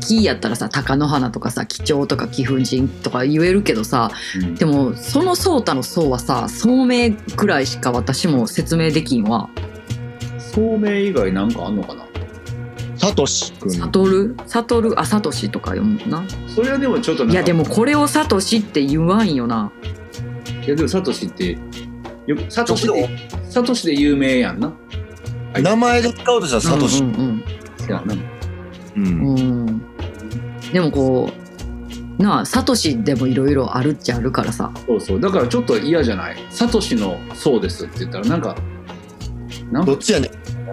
木やったらさ貴乃花とかさ貴重とか貴婦人とか言えるけどさうん。でもそのソータの層はさ聡明くらいしか私も説明できんわ。聡明以外なんかあんのかな？サトシ君。悟る悟るあサトシとか読むな。それはでもちょっといやでもこれをサトシって言わんよな。いやでもサトシってよサトシでサトシで有名やんな。はい名前で使うとしたらサトシ、うんうんうん、うん、でもこうなあサトシでもいろいろあるっちゃあるからさ。そうそう。だからちょっと嫌じゃない？サトシのそうですって言ったらなんかなんかどっちやねん。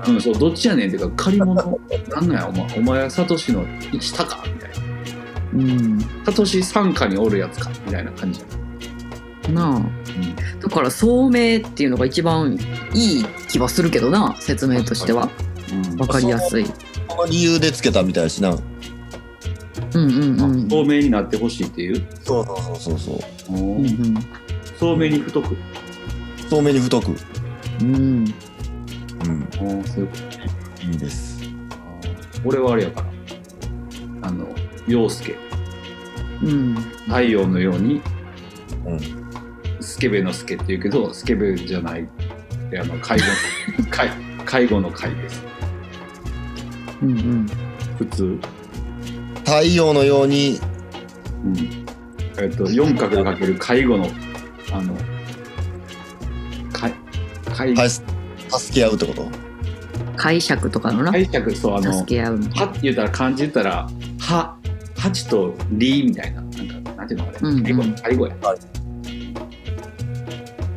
うんそうどっちやねんっていうか借り物？なんなんや？お前お前はサトシの下かみたいな。うん。サトシ傘下におるやつかみたいな感じや。なあ。だから聡明っていうのが一番いい気はするけどな説明としては。うん。わかりやすい。この理由でつけたみたいやしなうんうんうん。透明になってほしいっていう？そうそうそうそうそう。うんうん。透明に太く。透明に太く。うん。うん。そういうこといいです。俺はあれやからあの陽介。うん。太陽のように、うん。スケベのスケって言うけどスケベじゃないあの介護。介介護の介です。うんうん。普通、太陽のように。うん。えっと4角かける介護のあの介介はい助け合うってこと？解釈とかのな？解釈そうあの助け合うみたいはって言ったら漢字言ったらは八とりみたいななんかなんていうのあれ、うん。うん介護介護や。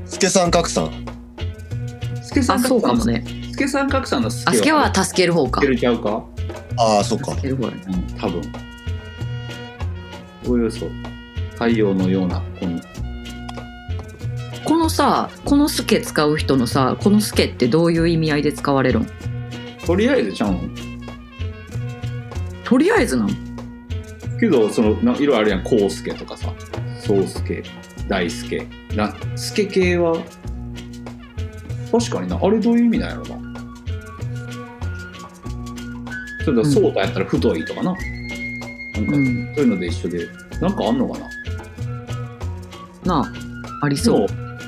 助さん格さん？助さなん。あそうかもね。助さん格さんの助は？助ける方か。助けるちゃうか？ああそっかうん、多分。おおよそ太陽のような子に。このさこのスケ使う人のさこのスケってどういう意味合いで使われるんとりあえずちゃうん。とりあえずなんけど、その、ないろいろあるやん。こうすけとかさ。そうすけ、大すけ。な、すけ系は、確かにな。あれどういう意味なんやろな？ちょっと、そうたやったら太いとかな。なんか、うんそういうので一緒で。なんかあんのかな？なあありそう、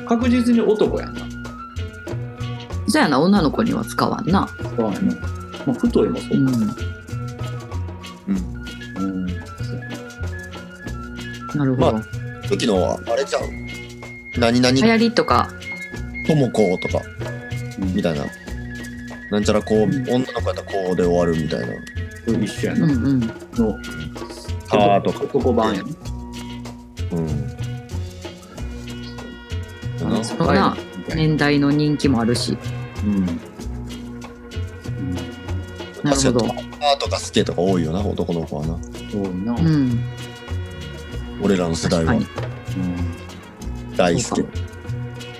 確実に男やんな。そやな女の子には使わんなそうやな。まあ、太いもそうう。んうん。そうやななるほど、ま時のはあれちゃう？何々流行りとかともこうとかうんみたいななんちゃらこう、うん女の子やったらこうで終わるみたいな。これ一緒やな。うんうん。の、あーとか。男版や。な。うんそうだな年代の人気もあるし。うん。なるほど。ーとかスケとか多いよな男の子はな。多いな。うん。うん俺らの世代は。確かに。大好きそう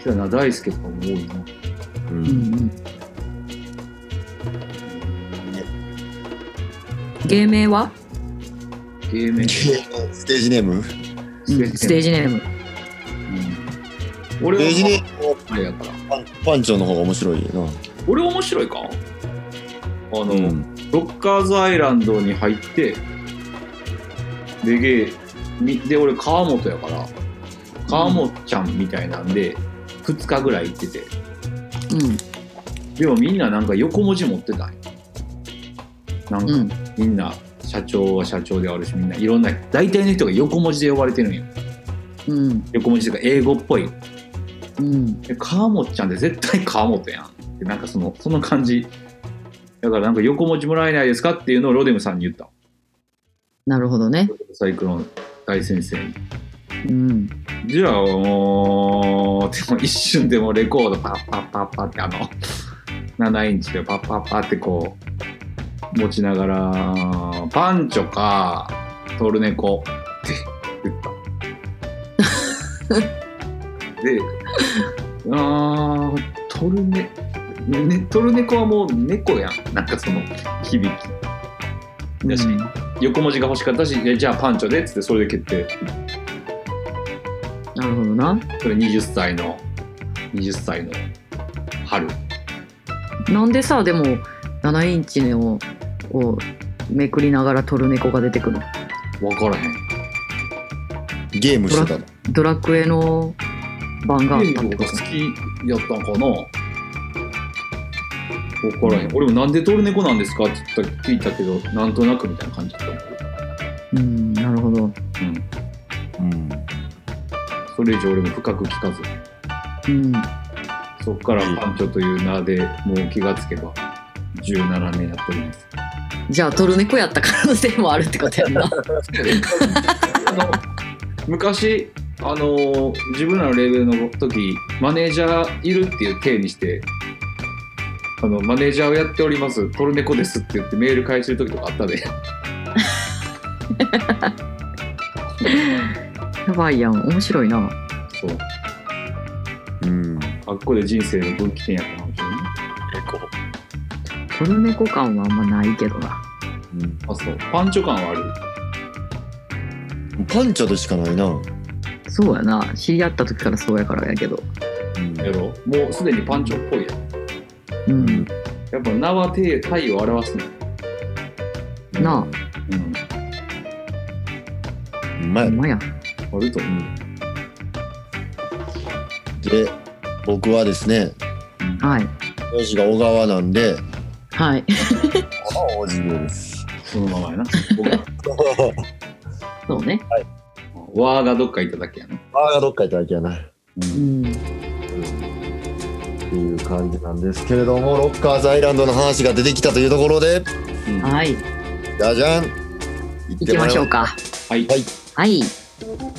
やな、大輔とかも多いな。ううんんうん芸名は？芸名。ステージネーム？うんステージネーム。うん。俺はステージネーム。はあれやからパンパンチョの方が面白いな。俺面白いか？あの、うん。ロッカーズアイランドに入ってでゲーみで俺川本やから川本ちゃんみたいなんで2日ぐらい行ってて。うん。でもみんななんか横文字持ってたんよなんかうん。みんな社長は社長であるしみんないろんな大体の人が横文字で呼ばれてるんようん。横文字というか英語っぽいうん。で川本ちゃんって絶対川本やんでなんかそのその感じだからなんか横文字もらえないですかっていうのをロデムさんに言ったなるほどね。サイクロン大先生にうん。じゃあもうでも一瞬でもレコードパッパッパッパってあの7インチでパッパッパってこう持ちながらパンチョかトルネコ。って言った。であートルネねトルネコはもう猫やん。なんかその響き。だし、横文字が欲しかったしえじゃあパンチョでっつってそれで決定。なるほどな。それ20歳の20歳の春。なんでさ、でも、7インチのをめくりながらトルネコが出てくるの。分からへん。ゲームしてたの？ドラクエの版があった。ってこと好きやったんかな？分からへん。俺もなんでトルネコなんですかって言った聞いたけどなんとなくみたいな感じだった。うん、なるほど。うん。うん。それ以上俺も深く聞かず。うん。そっからパンチョという名でもう気がつけば17年やっておりますじゃあトルネコやった可能性もあるってことやんな。あの昔あの自分らのレベルの時マネージャーいるっていう体にしてあのマネージャーをやっておりますトルネコですって言ってメール返してる時とかあったで やばいやん。面白いな。そううん。あっこで人生の分岐点やったトルネコ感はあんまないけどな。うん。あそうパンチョ感はあるパンチョでしかないな。そうやな。知り合った時からそうやからやけど。うんやろもうすでにパンチョっぽいやんうん。やっぱ名は体体を表すねなうんうまいあ、ほん。まや。あると思うで、僕はですね、はい。名字が小川なんで、はい。大地です。そのままやな そうね。わーがどっか行っただけやなあーがどっか行っただけやな。っうん。ていう感じなんですけれども、ロッカーズアイランドの話が出てきたというところで、はい。じゃじゃん行きましょうか。はいはいはい。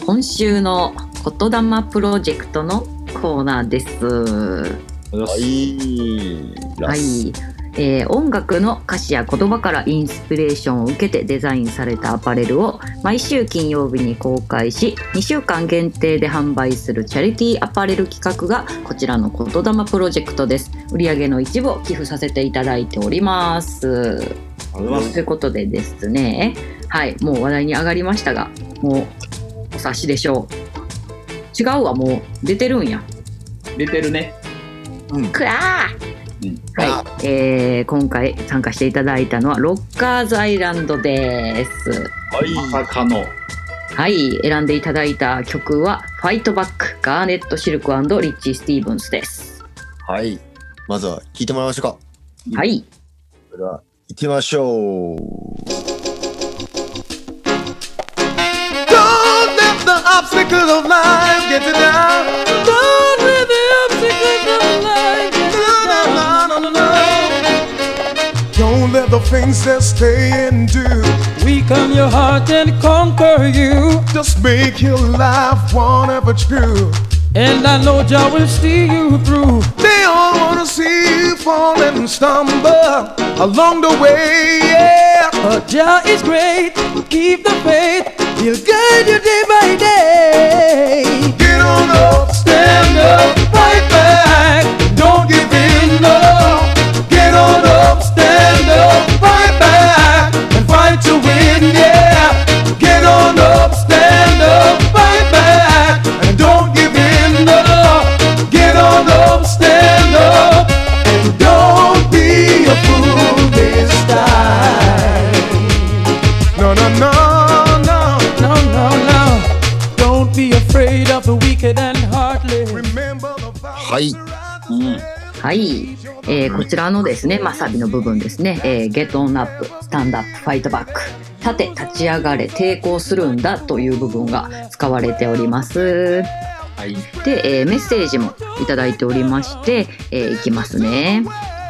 今週の言霊プロジェクトのコーナーです。ははい。はい。えー音楽の歌詞や言葉からインスピレーションを受けてデザインされたアパレルを毎週金曜日に公開し2週間限定で販売するチャリティーアパレル企画がこちらの言霊プロジェクトです。売上の一部を寄付させていただいております。ということでですねはいもう話題に上がりましたがもうお察しでしょう。違うわもう。出てるんや。出てるね。くらー。うんはい、えー今回参加していただいたのはロッカーズアイランドです。はい。まさかのはい、選んでいただいた曲はファイトバックガーネットシルクリッチー・スティーブンスです。はい。まずは聞いてもらいましょうか。はい、それでは行きましょう。Don't let the obstacles of life get you down. Don't let the obstacles of life let the things that stay and do Weaken your heart and conquer you. just make your life one ever true. And I know Jah will see you through. They all wanna see you fall and stumble along the way. Yeah. But Jah is great. Keep the faith. He'll guide you day by day. Get on up, Stand up, fight back. Don't give in, no. Get on up, えーこちらのですね、まあ、サビの部分ですね、えー、ゲットオンアップ、スタンドアップ、ファイトバック、立て、立ち上がれ、抵抗するんだという部分が使われております。はいで、えーメッセージもいただいておりまして、えーいきますね。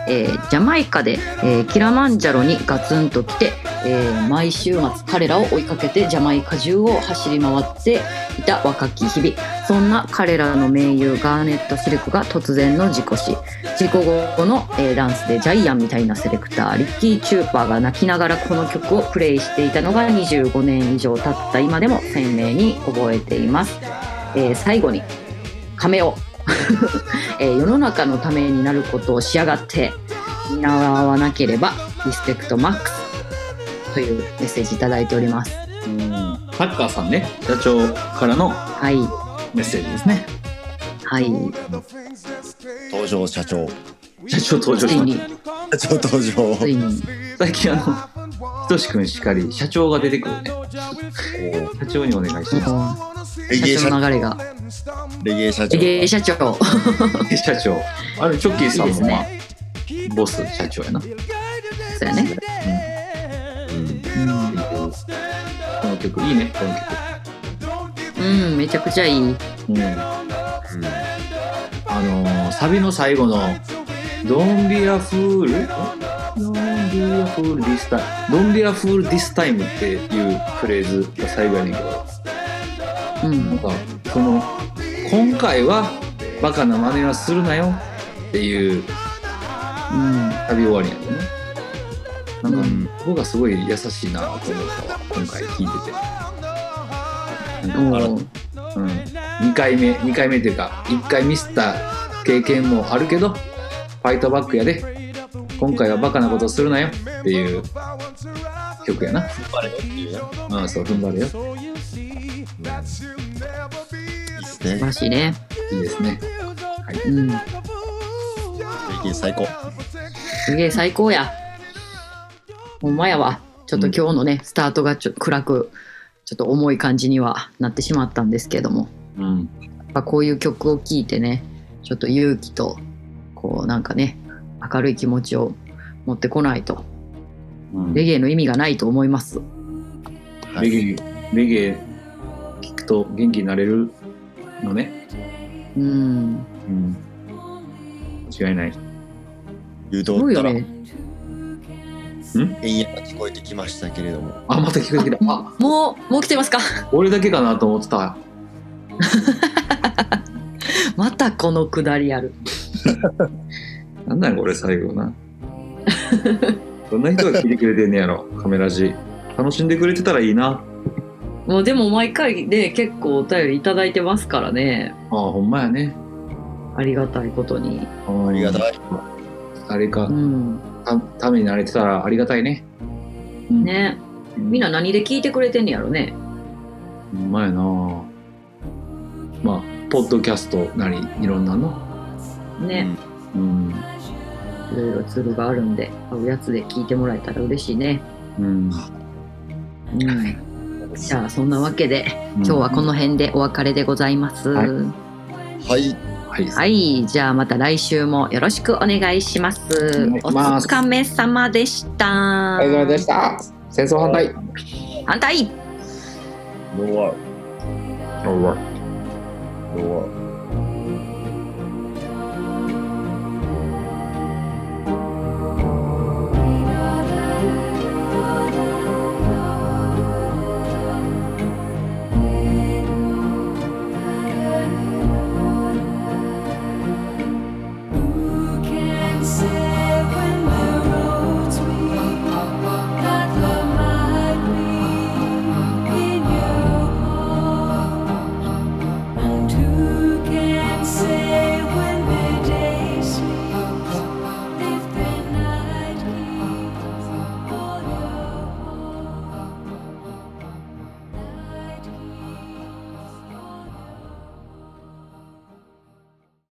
えージャマイカで、えーキラマンジャロにガツンと来て、えー毎週末彼らを追いかけてジャマイカ中を走り回っていた若き日々。そんな彼らの盟友ガーネット・シルクが突然の事故死。事故後の、えダンスでジャイアンみたいなセレクターリッキー・チューパーが泣きながらこの曲をプレイしていたのが25年以上経った今でも鮮明に覚えています、え最後に亀を、えー世の中のためになることをしやがって見習わなければリスペクトマックスというメッセージいただいております。うん。タッカーさんね社長からのはい。メッセージですね。はい。登場社長。社長登場しついにた。社長登場。ついに。最近あのひとしくんしかり社長が出てくるね。社長にお願いしまレゲエ社社長の流れが。レゲエ社長。レゲエ社長。す社長。あれチョッキーさんもまあねボス社長やな。そうやね、うん。この曲いいねこの曲。うん、うん、めちゃくちゃいい。うん。あのーサビの最後の「Don't be a fool」「Don't be a fool this time」「Don't be a fool this time」っていうフレーズが最後やねんけど。うん。なんかその今回はバカな真似はするなよっていううんサビ終わりやねんねなんか、うん。僕がすごい優しいなと思ったわ今回聞いてて。なんかう。ん、2回目2回目っていうか1回ミスった経験もあるけどファイトバックやで。今回はバカなことするなよ。っていう。曲やな。うんそう踏ん張れよ。いいです素晴ね。らしいね。いいですね。うん。レゲエ最高。すげえ最高や。ほんまやわ。ちょっと今日のね、スタートがちょっと暗くちょっと重い感じにはなってしまったんですけども。うん。やっぱこういう曲を聴いてねちょっと勇気とこうなんかね明るい気持ちを持ってこないと。うん。レゲエの意味がないと思います。レゲエレゲエ聞くと元気になれるのね。うん。うん。間違いない。言うすとった。ら、円やが聞こえてきましたけれども。あまた聞こえてきた。あもうもう来てますか？俺だけかなと思ってた。またこのくだりある なんだよこれ最後な。どんな人が聞いてくれてんねやろカメラジ楽しんでくれてたらいいな。もうでも毎回で結構お便りいただいてますからね。ああほんまやね。ありがたいことに。あありがたい。誰か。うん。たためになれてたらありがたいね。うん。ね。みんな何で聞いてくれてんねやろね。ほんまやな。まあポッドキャストなりいろんなのね、うん。いろいろツールがあるんで合うやつで聞いてもらえたら嬉しいね。うん。うん。じゃあそんなわけで今日はこの辺でお別れでございます、はい。はい。はい。はい、じゃあまた来週もよろしくお願いします。お疲れ様でした。ありがとうございました。戦争反対。反対。ノーワーおうわノーワー